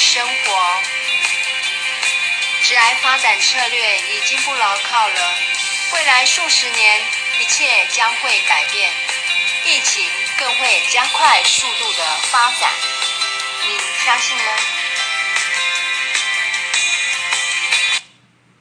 生活致癌发展策略已经不牢靠了。未来数十年一切将会改变疫情更会加快速度的发展。你相信吗？